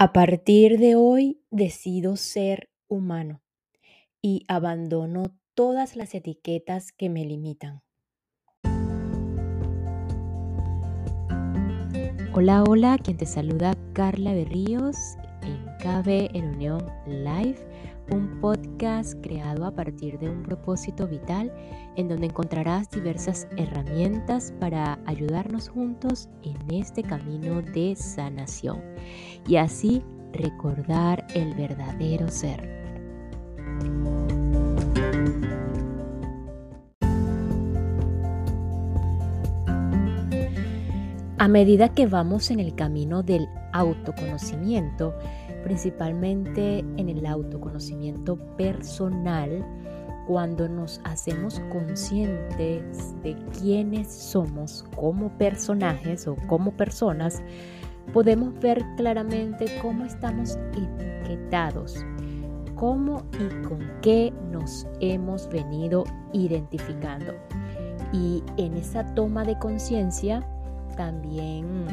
A partir de hoy decido ser humano y abandono todas las etiquetas que me limitan. Hola, hola, quien te saluda Carla Berríos en KB en Unión Live, un podcast creado a partir de un propósito vital en donde encontrarás diversas herramientas para ayudarnos juntos en este camino de sanación y así recordar el verdadero ser. A medida que vamos en el camino del autoconocimiento, principalmente en el autoconocimiento personal, cuando nos hacemos conscientes de quiénes somos como personajes o como personas, podemos ver claramente cómo estamos etiquetados, cómo y con qué nos hemos venido identificando. Y en esa toma de conciencia también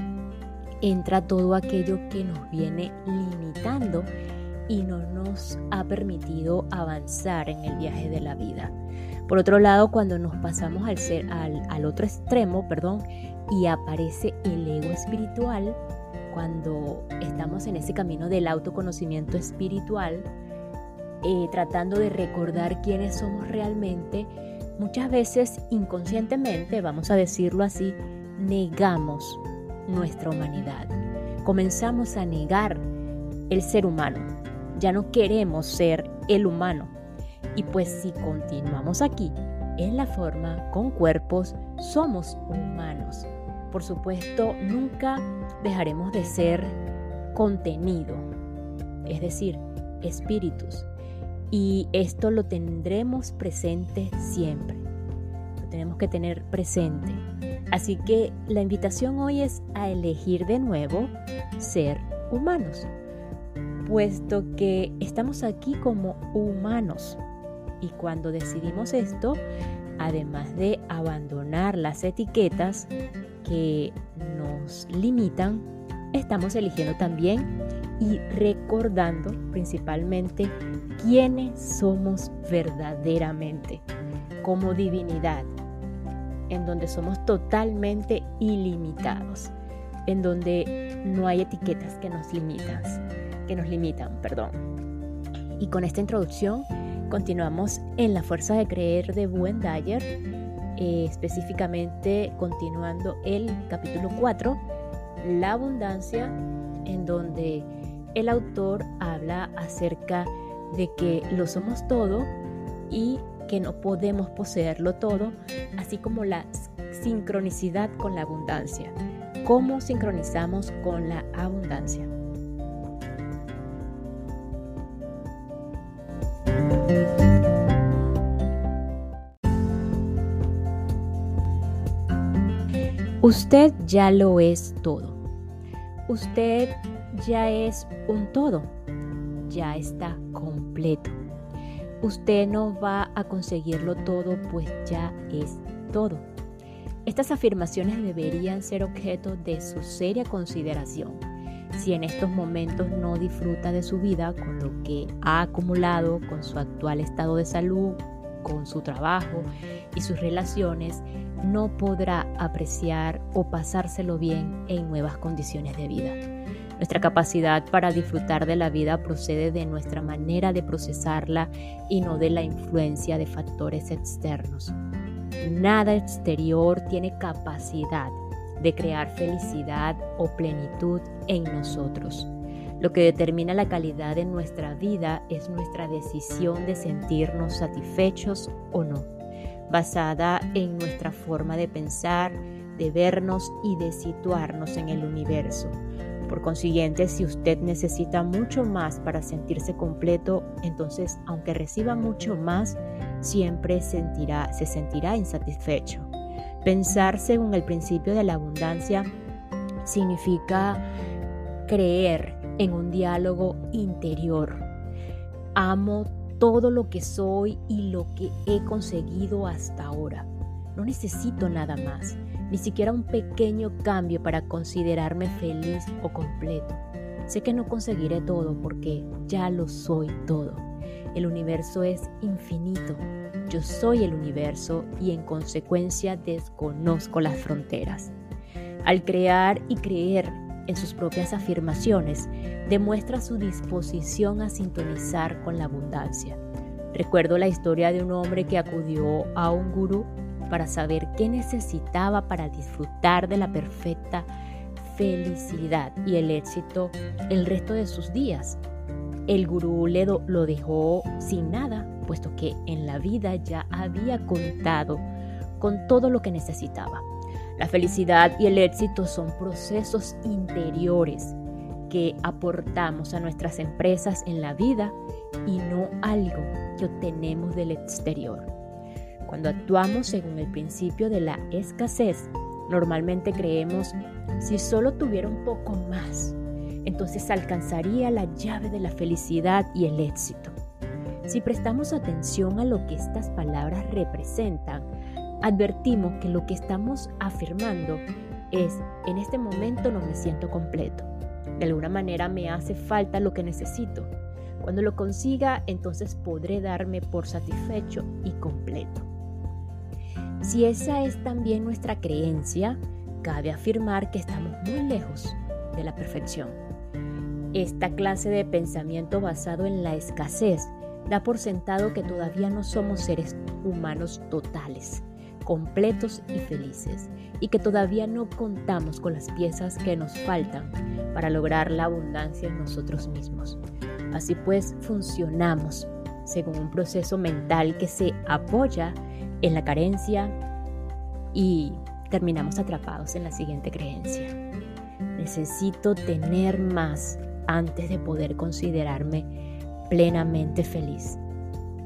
entra todo aquello que nos viene limitando y no nos ha permitido avanzar en el viaje de la vida. Por otro lado, cuando nos pasamos al, ser, al, otro extremo, perdón, y aparece el ego espiritual, cuando estamos en ese camino del autoconocimiento espiritual, eh, tratando de recordar quiénes somos realmente, muchas veces inconscientemente, vamos a decirlo así, negamos nuestra humanidad. Comenzamos a negar el ser humano. Ya no queremos ser el humano. Y pues si continuamos aquí, en la forma, con cuerpos, somos humanos. Por supuesto, nunca dejaremos de ser contenido, es decir, espíritus. Y esto lo tendremos presente siempre. Lo tenemos que tener presente. Así que la invitación hoy es a elegir de nuevo ser humanos, puesto que estamos aquí como humanos. Y cuando decidimos esto, además de abandonar las etiquetas, que nos limitan, estamos eligiendo también y recordando principalmente quiénes somos verdaderamente como divinidad, en donde somos totalmente ilimitados, en donde no hay etiquetas que nos limitan, que nos limitan, perdón. Y con esta introducción continuamos en la fuerza de creer de Buen Dyer eh, específicamente continuando el capítulo 4, la abundancia, en donde el autor habla acerca de que lo somos todo y que no podemos poseerlo todo, así como la sincronicidad con la abundancia. ¿Cómo sincronizamos con la abundancia? Usted ya lo es todo. Usted ya es un todo. Ya está completo. Usted no va a conseguirlo todo, pues ya es todo. Estas afirmaciones deberían ser objeto de su seria consideración. Si en estos momentos no disfruta de su vida con lo que ha acumulado, con su actual estado de salud, con su trabajo y sus relaciones, no podrá apreciar o pasárselo bien en nuevas condiciones de vida. Nuestra capacidad para disfrutar de la vida procede de nuestra manera de procesarla y no de la influencia de factores externos. Nada exterior tiene capacidad de crear felicidad o plenitud en nosotros. Lo que determina la calidad de nuestra vida es nuestra decisión de sentirnos satisfechos o no basada en nuestra forma de pensar, de vernos y de situarnos en el universo. Por consiguiente, si usted necesita mucho más para sentirse completo, entonces aunque reciba mucho más, siempre se sentirá insatisfecho. Pensar según el principio de la abundancia significa creer en un diálogo interior. Amo todo lo que soy y lo que he conseguido hasta ahora. No necesito nada más, ni siquiera un pequeño cambio para considerarme feliz o completo. Sé que no conseguiré todo porque ya lo soy todo. El universo es infinito. Yo soy el universo y en consecuencia desconozco las fronteras. Al crear y creer en sus propias afirmaciones, demuestra su disposición a sintonizar con la abundancia. Recuerdo la historia de un hombre que acudió a un gurú para saber qué necesitaba para disfrutar de la perfecta felicidad y el éxito el resto de sus días. El gurú le lo dejó sin nada, puesto que en la vida ya había contado con todo lo que necesitaba. La felicidad y el éxito son procesos interiores que aportamos a nuestras empresas en la vida y no algo que obtenemos del exterior. Cuando actuamos según el principio de la escasez, normalmente creemos, si solo tuviera un poco más, entonces alcanzaría la llave de la felicidad y el éxito. Si prestamos atención a lo que estas palabras representan, advertimos que lo que estamos afirmando es, en este momento no me siento completo. De alguna manera me hace falta lo que necesito. Cuando lo consiga, entonces podré darme por satisfecho y completo. Si esa es también nuestra creencia, cabe afirmar que estamos muy lejos de la perfección. Esta clase de pensamiento basado en la escasez da por sentado que todavía no somos seres humanos totales, completos y felices, y que todavía no contamos con las piezas que nos faltan para lograr la abundancia en nosotros mismos. Así pues, funcionamos según un proceso mental que se apoya en la carencia y terminamos atrapados en la siguiente creencia. Necesito tener más antes de poder considerarme plenamente feliz.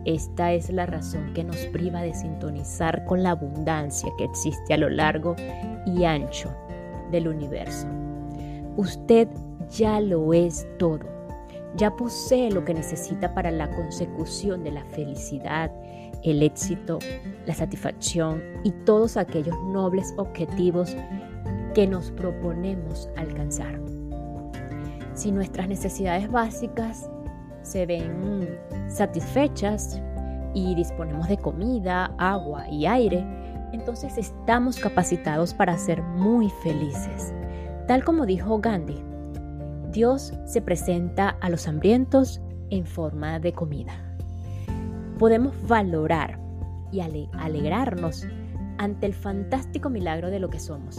Esta es la razón que nos priva de sintonizar con la abundancia que existe a lo largo y ancho del universo. Usted ya lo es todo. Ya posee lo que necesita para la consecución de la felicidad, el éxito, la satisfacción y todos aquellos nobles objetivos que nos proponemos alcanzar. Si nuestras necesidades básicas se ven satisfechas y disponemos de comida, agua y aire, entonces estamos capacitados para ser muy felices. Tal como dijo Gandhi, Dios se presenta a los hambrientos en forma de comida podemos valorar y alegrarnos ante el fantástico milagro de lo que somos.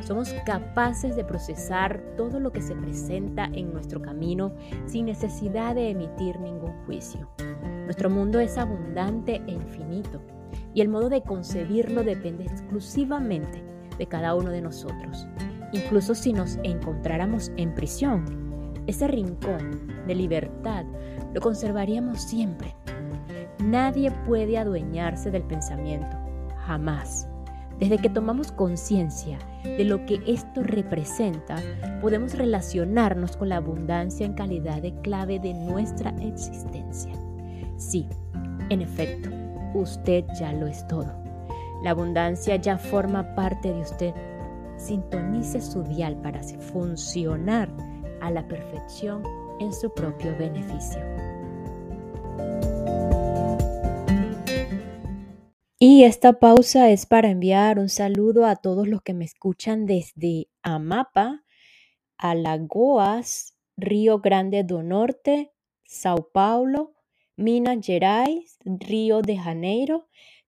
Somos capaces de procesar todo lo que se presenta en nuestro camino sin necesidad de emitir ningún juicio. Nuestro mundo es abundante e infinito y el modo de concebirlo depende exclusivamente de cada uno de nosotros. Incluso si nos encontráramos en prisión, ese rincón de libertad lo conservaríamos siempre Nadie puede adueñarse del pensamiento, jamás. Desde que tomamos conciencia de lo que esto representa, podemos relacionarnos con la abundancia en calidad de clave de nuestra existencia. Sí, en efecto, usted ya lo es todo. La abundancia ya forma parte de usted. Sintonice su dial para funcionar a la perfección en su propio beneficio. Y esta pausa es para enviar un saludo a todos los que me escuchan desde Amapa, Alagoas, Río Grande do Norte, Sao Paulo, Minas Gerais, Río de Janeiro,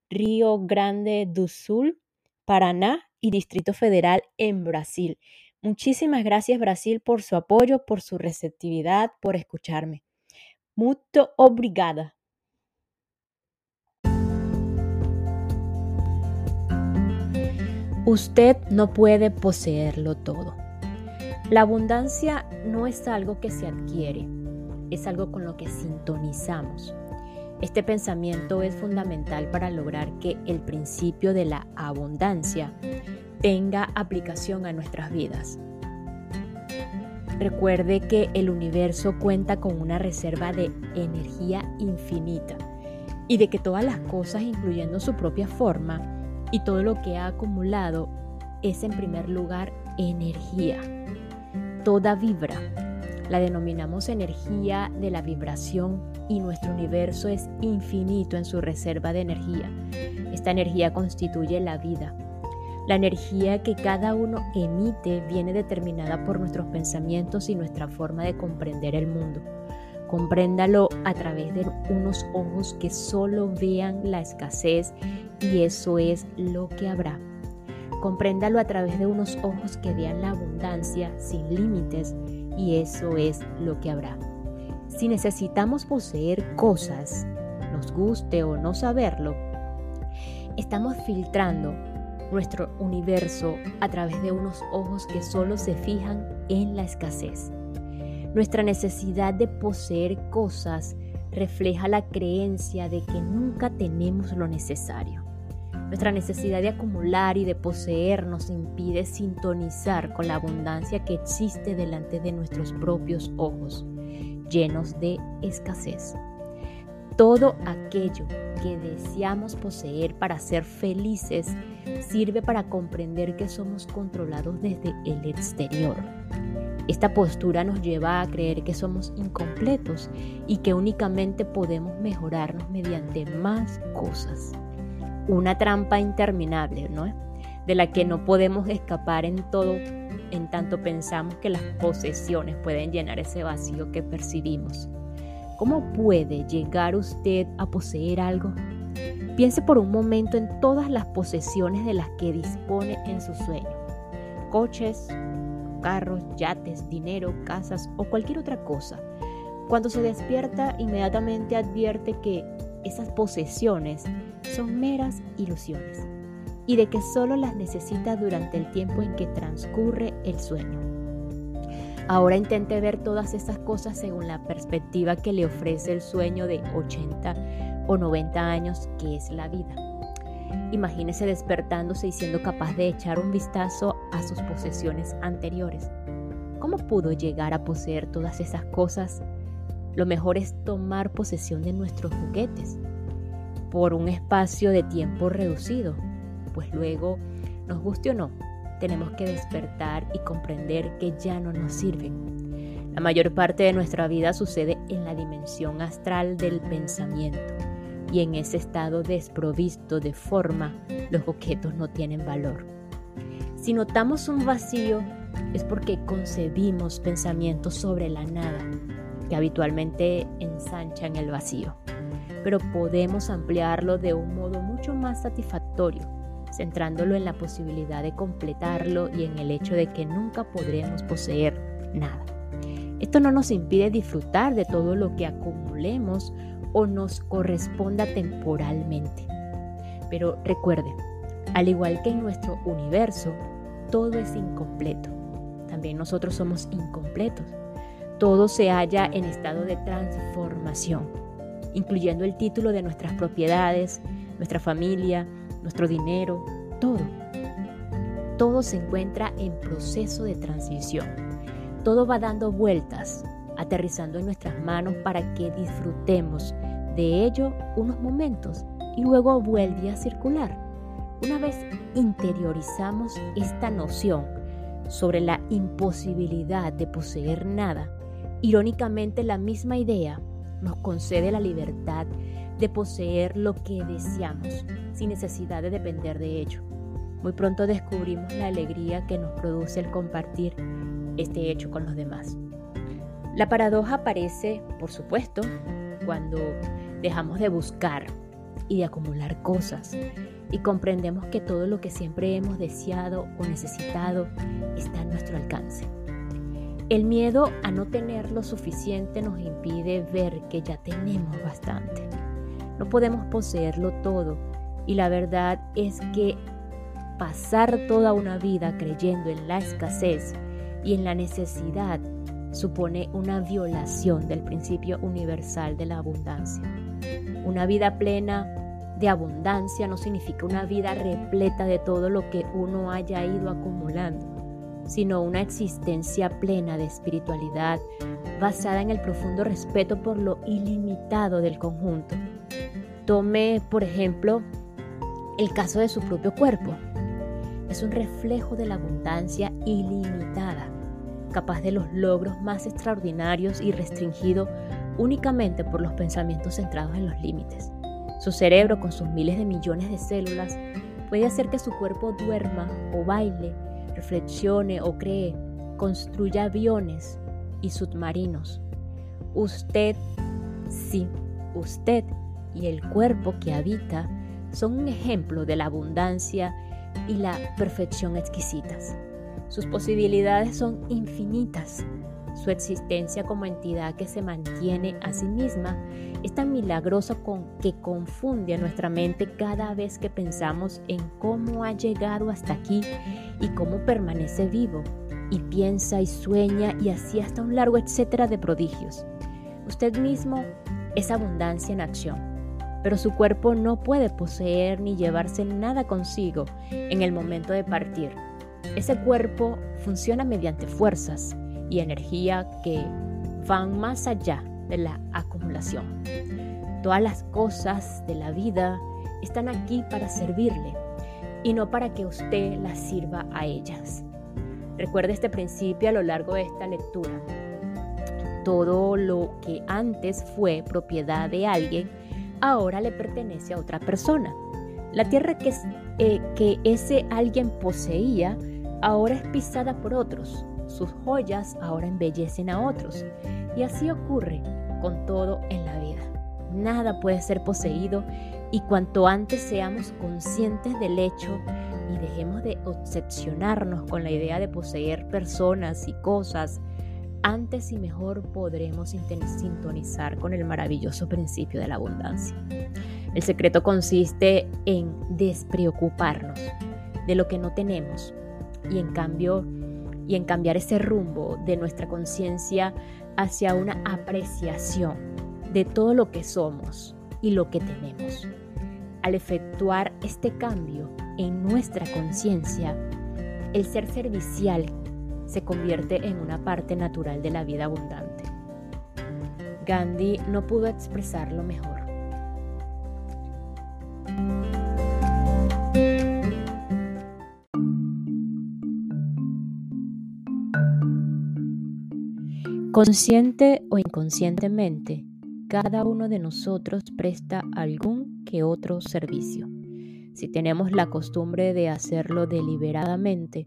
Río Grande do Sul, Paraná y Distrito Federal en Brasil. Muchísimas gracias Brasil por su apoyo, por su receptividad, por escucharme. Muito obrigada. Usted no puede poseerlo todo. La abundancia no es algo que se adquiere, es algo con lo que sintonizamos. Este pensamiento es fundamental para lograr que el principio de la abundancia tenga aplicación a nuestras vidas. Recuerde que el universo cuenta con una reserva de energía infinita y de que todas las cosas, incluyendo su propia forma, y todo lo que ha acumulado es en primer lugar energía. Toda vibra. La denominamos energía de la vibración y nuestro universo es infinito en su reserva de energía. Esta energía constituye la vida. La energía que cada uno emite viene determinada por nuestros pensamientos y nuestra forma de comprender el mundo. Compréndalo a través de unos ojos que solo vean la escasez y eso es lo que habrá. Compréndalo a través de unos ojos que vean la abundancia sin límites y eso es lo que habrá. Si necesitamos poseer cosas, nos guste o no saberlo, estamos filtrando nuestro universo a través de unos ojos que solo se fijan en la escasez. Nuestra necesidad de poseer cosas refleja la creencia de que nunca tenemos lo necesario. Nuestra necesidad de acumular y de poseer nos impide sintonizar con la abundancia que existe delante de nuestros propios ojos, llenos de escasez. Todo aquello que deseamos poseer para ser felices sirve para comprender que somos controlados desde el exterior. Esta postura nos lleva a creer que somos incompletos y que únicamente podemos mejorarnos mediante más cosas una trampa interminable, ¿no? De la que no podemos escapar en todo, en tanto pensamos que las posesiones pueden llenar ese vacío que percibimos. ¿Cómo puede llegar usted a poseer algo? Piense por un momento en todas las posesiones de las que dispone en su sueño. Coches, carros, yates, dinero, casas o cualquier otra cosa. Cuando se despierta, inmediatamente advierte que esas posesiones son meras ilusiones y de que solo las necesita durante el tiempo en que transcurre el sueño. Ahora intente ver todas esas cosas según la perspectiva que le ofrece el sueño de 80 o 90 años que es la vida. Imagínese despertándose y siendo capaz de echar un vistazo a sus posesiones anteriores. ¿Cómo pudo llegar a poseer todas esas cosas? Lo mejor es tomar posesión de nuestros juguetes, por un espacio de tiempo reducido, pues luego, nos guste o no, tenemos que despertar y comprender que ya no nos sirven. La mayor parte de nuestra vida sucede en la dimensión astral del pensamiento y en ese estado desprovisto de forma los objetos no tienen valor. Si notamos un vacío es porque concebimos pensamientos sobre la nada que habitualmente ensanchan el vacío pero podemos ampliarlo de un modo mucho más satisfactorio, centrándolo en la posibilidad de completarlo y en el hecho de que nunca podremos poseer nada. Esto no nos impide disfrutar de todo lo que acumulemos o nos corresponda temporalmente. Pero recuerde, al igual que en nuestro universo, todo es incompleto. También nosotros somos incompletos. Todo se halla en estado de transformación incluyendo el título de nuestras propiedades, nuestra familia, nuestro dinero, todo. Todo se encuentra en proceso de transición. Todo va dando vueltas, aterrizando en nuestras manos para que disfrutemos de ello unos momentos y luego vuelve a circular. Una vez interiorizamos esta noción sobre la imposibilidad de poseer nada, irónicamente la misma idea nos concede la libertad de poseer lo que deseamos sin necesidad de depender de ello. Muy pronto descubrimos la alegría que nos produce el compartir este hecho con los demás. La paradoja aparece, por supuesto, cuando dejamos de buscar y de acumular cosas y comprendemos que todo lo que siempre hemos deseado o necesitado está a nuestro alcance. El miedo a no tener lo suficiente nos impide ver que ya tenemos bastante. No podemos poseerlo todo y la verdad es que pasar toda una vida creyendo en la escasez y en la necesidad supone una violación del principio universal de la abundancia. Una vida plena de abundancia no significa una vida repleta de todo lo que uno haya ido acumulando sino una existencia plena de espiritualidad basada en el profundo respeto por lo ilimitado del conjunto. Tome, por ejemplo, el caso de su propio cuerpo. Es un reflejo de la abundancia ilimitada. Capaz de los logros más extraordinarios y restringido únicamente por los pensamientos centrados en los límites. Su cerebro, con sus miles de millones de células, puede hacer que su cuerpo duerma o baile, reflexione o cree, construya aviones y submarinos. Usted, sí, usted y el cuerpo que habita son un ejemplo de la abundancia y la perfección exquisitas. Sus posibilidades son infinitas. Su existencia como entidad que se mantiene a sí misma es tan milagrosa con, que confunde a nuestra mente cada vez que pensamos en cómo ha llegado hasta aquí y cómo permanece vivo. Y piensa y sueña y así hasta un largo etcétera de prodigios. Usted mismo es abundancia en acción, pero su cuerpo no puede poseer ni llevarse nada consigo en el momento de partir. Ese cuerpo funciona mediante fuerzas y energía que van más allá de la acumulación. Todas las cosas de la vida están aquí para servirle y no para que usted las sirva a ellas. Recuerde este principio a lo largo de esta lectura. Todo lo que antes fue propiedad de alguien, ahora le pertenece a otra persona. La tierra que, eh, que ese alguien poseía, ahora es pisada por otros. Sus joyas ahora embellecen a otros. Y así ocurre con todo en la vida. Nada puede ser poseído y cuanto antes seamos conscientes del hecho y dejemos de obsesionarnos con la idea de poseer personas y cosas, antes y mejor podremos sintonizar con el maravilloso principio de la abundancia. El secreto consiste en despreocuparnos de lo que no tenemos y en cambio y en cambiar ese rumbo de nuestra conciencia hacia una apreciación de todo lo que somos y lo que tenemos. Al efectuar este cambio en nuestra conciencia, el ser servicial se convierte en una parte natural de la vida abundante. Gandhi no pudo expresarlo mejor. Consciente o inconscientemente, cada uno de nosotros presta algún que otro servicio. Si tenemos la costumbre de hacerlo deliberadamente,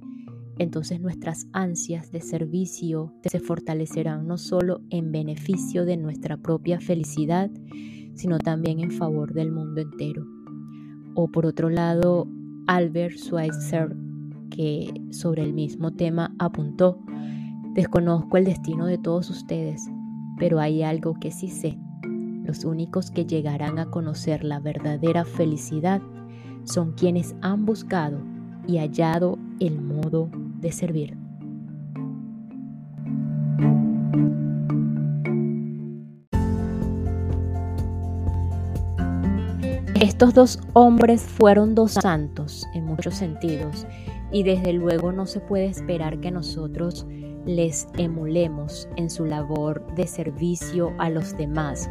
entonces nuestras ansias de servicio se fortalecerán no solo en beneficio de nuestra propia felicidad, sino también en favor del mundo entero. O por otro lado, Albert Schweitzer, que sobre el mismo tema apuntó, desconozco el destino de todos ustedes, pero hay algo que sí sé. Los únicos que llegarán a conocer la verdadera felicidad son quienes han buscado y hallado el modo de servir. Estos dos hombres fueron dos santos en muchos sentidos y desde luego no se puede esperar que nosotros les emulemos en su labor de servicio a los demás,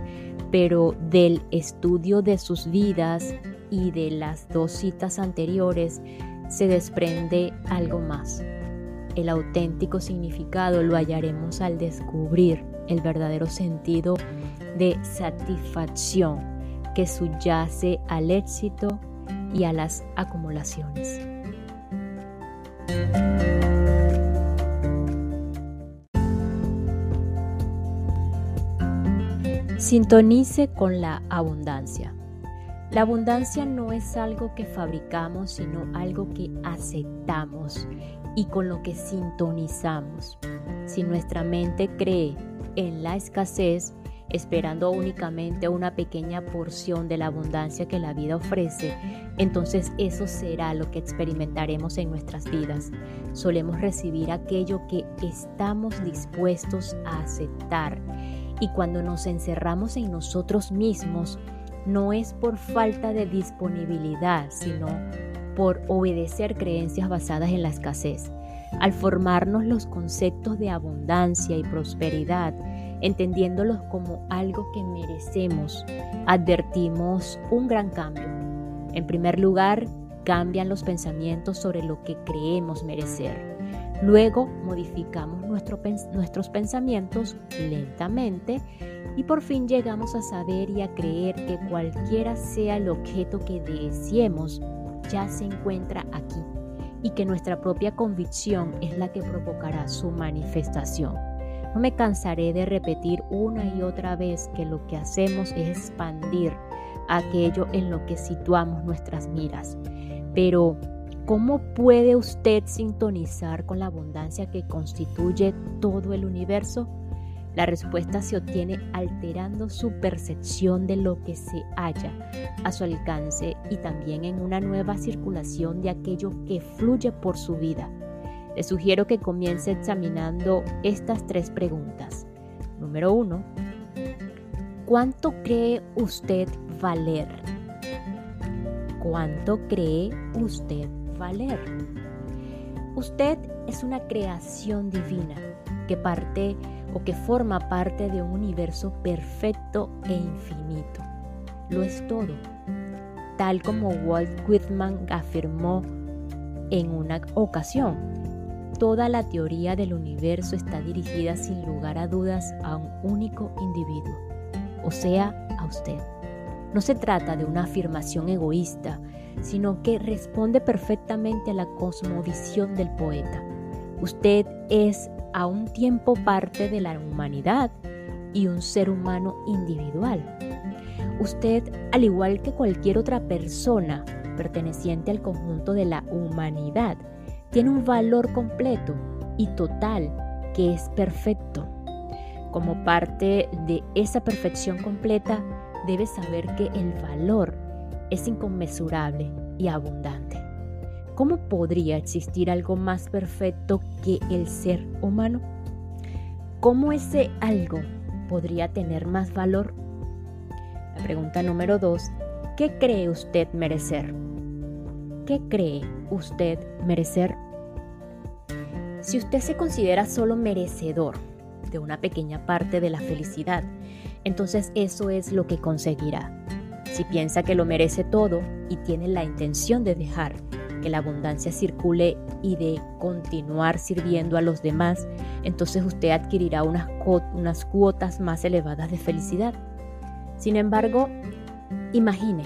pero del estudio de sus vidas y de las dos citas anteriores se desprende algo más. El auténtico significado lo hallaremos al descubrir el verdadero sentido de satisfacción que subyace al éxito y a las acumulaciones. Sintonice con la abundancia. La abundancia no es algo que fabricamos, sino algo que aceptamos y con lo que sintonizamos. Si nuestra mente cree en la escasez, esperando únicamente una pequeña porción de la abundancia que la vida ofrece, entonces eso será lo que experimentaremos en nuestras vidas. Solemos recibir aquello que estamos dispuestos a aceptar y cuando nos encerramos en nosotros mismos, no es por falta de disponibilidad, sino por obedecer creencias basadas en la escasez. Al formarnos los conceptos de abundancia y prosperidad, entendiéndolos como algo que merecemos, advertimos un gran cambio. En primer lugar, cambian los pensamientos sobre lo que creemos merecer. Luego modificamos nuestros pensamientos lentamente y por fin llegamos a saber y a creer que cualquiera sea el objeto que deseemos, ya se encuentra aquí y que nuestra propia convicción es la que provocará su manifestación. No me cansaré de repetir una y otra vez que lo que hacemos es expandir aquello en lo que situamos nuestras miras. Pero, ¿cómo puede usted sintonizar con la abundancia que constituye todo el universo? La respuesta se obtiene alterando su percepción de lo que se halla a su alcance y también en una nueva circulación de aquello que fluye por su vida. Le sugiero que comience examinando estas tres preguntas. Número uno, ¿cuánto cree usted valer? ¿Cuánto cree usted valer? Usted es una creación divina que parte que forma parte de un universo perfecto e infinito. Lo es todo, tal como Walt Whitman afirmó en una ocasión. Toda la teoría del universo está dirigida sin lugar a dudas a un único individuo, o sea, a usted. No se trata de una afirmación egoísta, sino que responde perfectamente a la cosmovisión del poeta. Usted es a un tiempo parte de la humanidad y un ser humano individual. Usted, al igual que cualquier otra persona perteneciente al conjunto de la humanidad, tiene un valor completo y total que es perfecto. Como parte de esa perfección completa, debe saber que el valor es inconmensurable y abundante. ¿Cómo podría existir algo más perfecto que el ser humano? ¿Cómo ese algo podría tener más valor? La pregunta número dos, ¿qué cree usted merecer? ¿Qué cree usted merecer? Si usted se considera solo merecedor de una pequeña parte de la felicidad, entonces eso es lo que conseguirá. Si piensa que lo merece todo y tiene la intención de dejar que la abundancia circule y de continuar sirviendo a los demás, entonces usted adquirirá unas, unas cuotas más elevadas de felicidad. Sin embargo, imagine,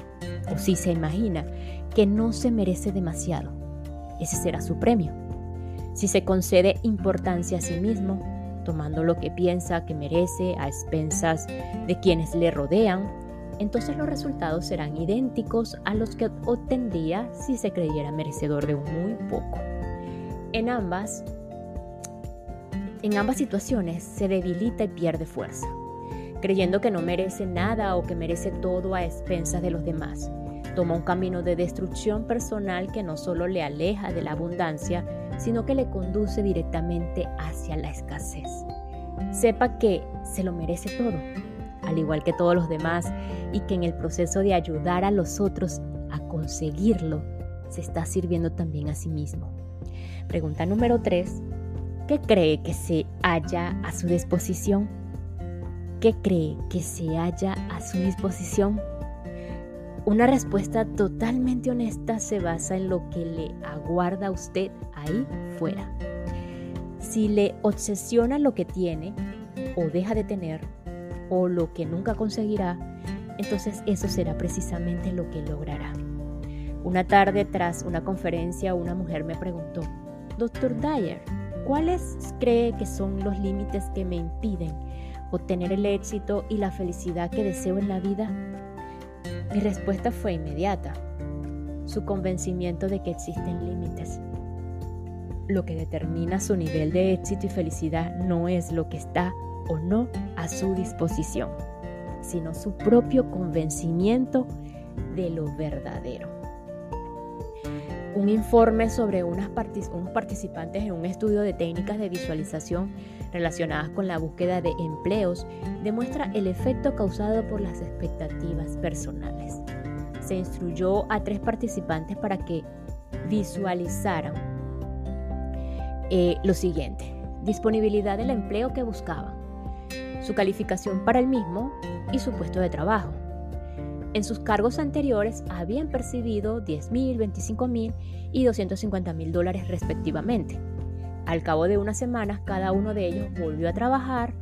o si se imagina, que no se merece demasiado. Ese será su premio. Si se concede importancia a sí mismo, tomando lo que piensa que merece a expensas de quienes le rodean, entonces los resultados serán idénticos a los que obtendría si se creyera merecedor de muy poco. En ambas, en ambas situaciones se debilita y pierde fuerza, creyendo que no merece nada o que merece todo a expensas de los demás. Toma un camino de destrucción personal que no solo le aleja de la abundancia, sino que le conduce directamente hacia la escasez. Sepa que se lo merece todo al igual que todos los demás, y que en el proceso de ayudar a los otros a conseguirlo, se está sirviendo también a sí mismo. Pregunta número 3. ¿Qué cree que se halla a su disposición? ¿Qué cree que se halla a su disposición? Una respuesta totalmente honesta se basa en lo que le aguarda a usted ahí fuera. Si le obsesiona lo que tiene o deja de tener, o lo que nunca conseguirá, entonces eso será precisamente lo que logrará. Una tarde tras una conferencia una mujer me preguntó, Doctor Dyer, ¿cuáles cree que son los límites que me impiden obtener el éxito y la felicidad que deseo en la vida? Mi respuesta fue inmediata, su convencimiento de que existen límites. Lo que determina su nivel de éxito y felicidad no es lo que está o no a su disposición, sino su propio convencimiento de lo verdadero. Un informe sobre unos participantes en un estudio de técnicas de visualización relacionadas con la búsqueda de empleos demuestra el efecto causado por las expectativas personales. Se instruyó a tres participantes para que visualizaran eh, lo siguiente, disponibilidad del empleo que buscaban, su calificación para el mismo y su puesto de trabajo. En sus cargos anteriores habían percibido $10,000, $25,000 y $250,000 dólares respectivamente. Al cabo de unas semanas, cada uno de ellos volvió a trabajar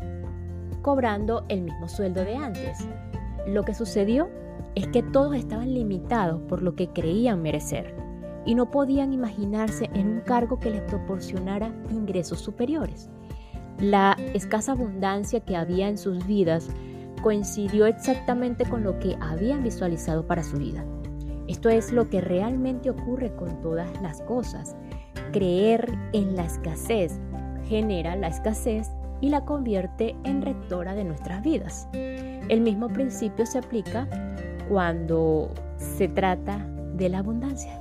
cobrando el mismo sueldo de antes. Lo que sucedió es que todos estaban limitados por lo que creían merecer y no podían imaginarse en un cargo que les proporcionara ingresos superiores. La escasa abundancia que había en sus vidas coincidió exactamente con lo que habían visualizado para su vida. Esto es lo que realmente ocurre con todas las cosas. Creer en la escasez genera la escasez y la convierte en rectora de nuestras vidas. El mismo principio se aplica cuando se trata de la abundancia.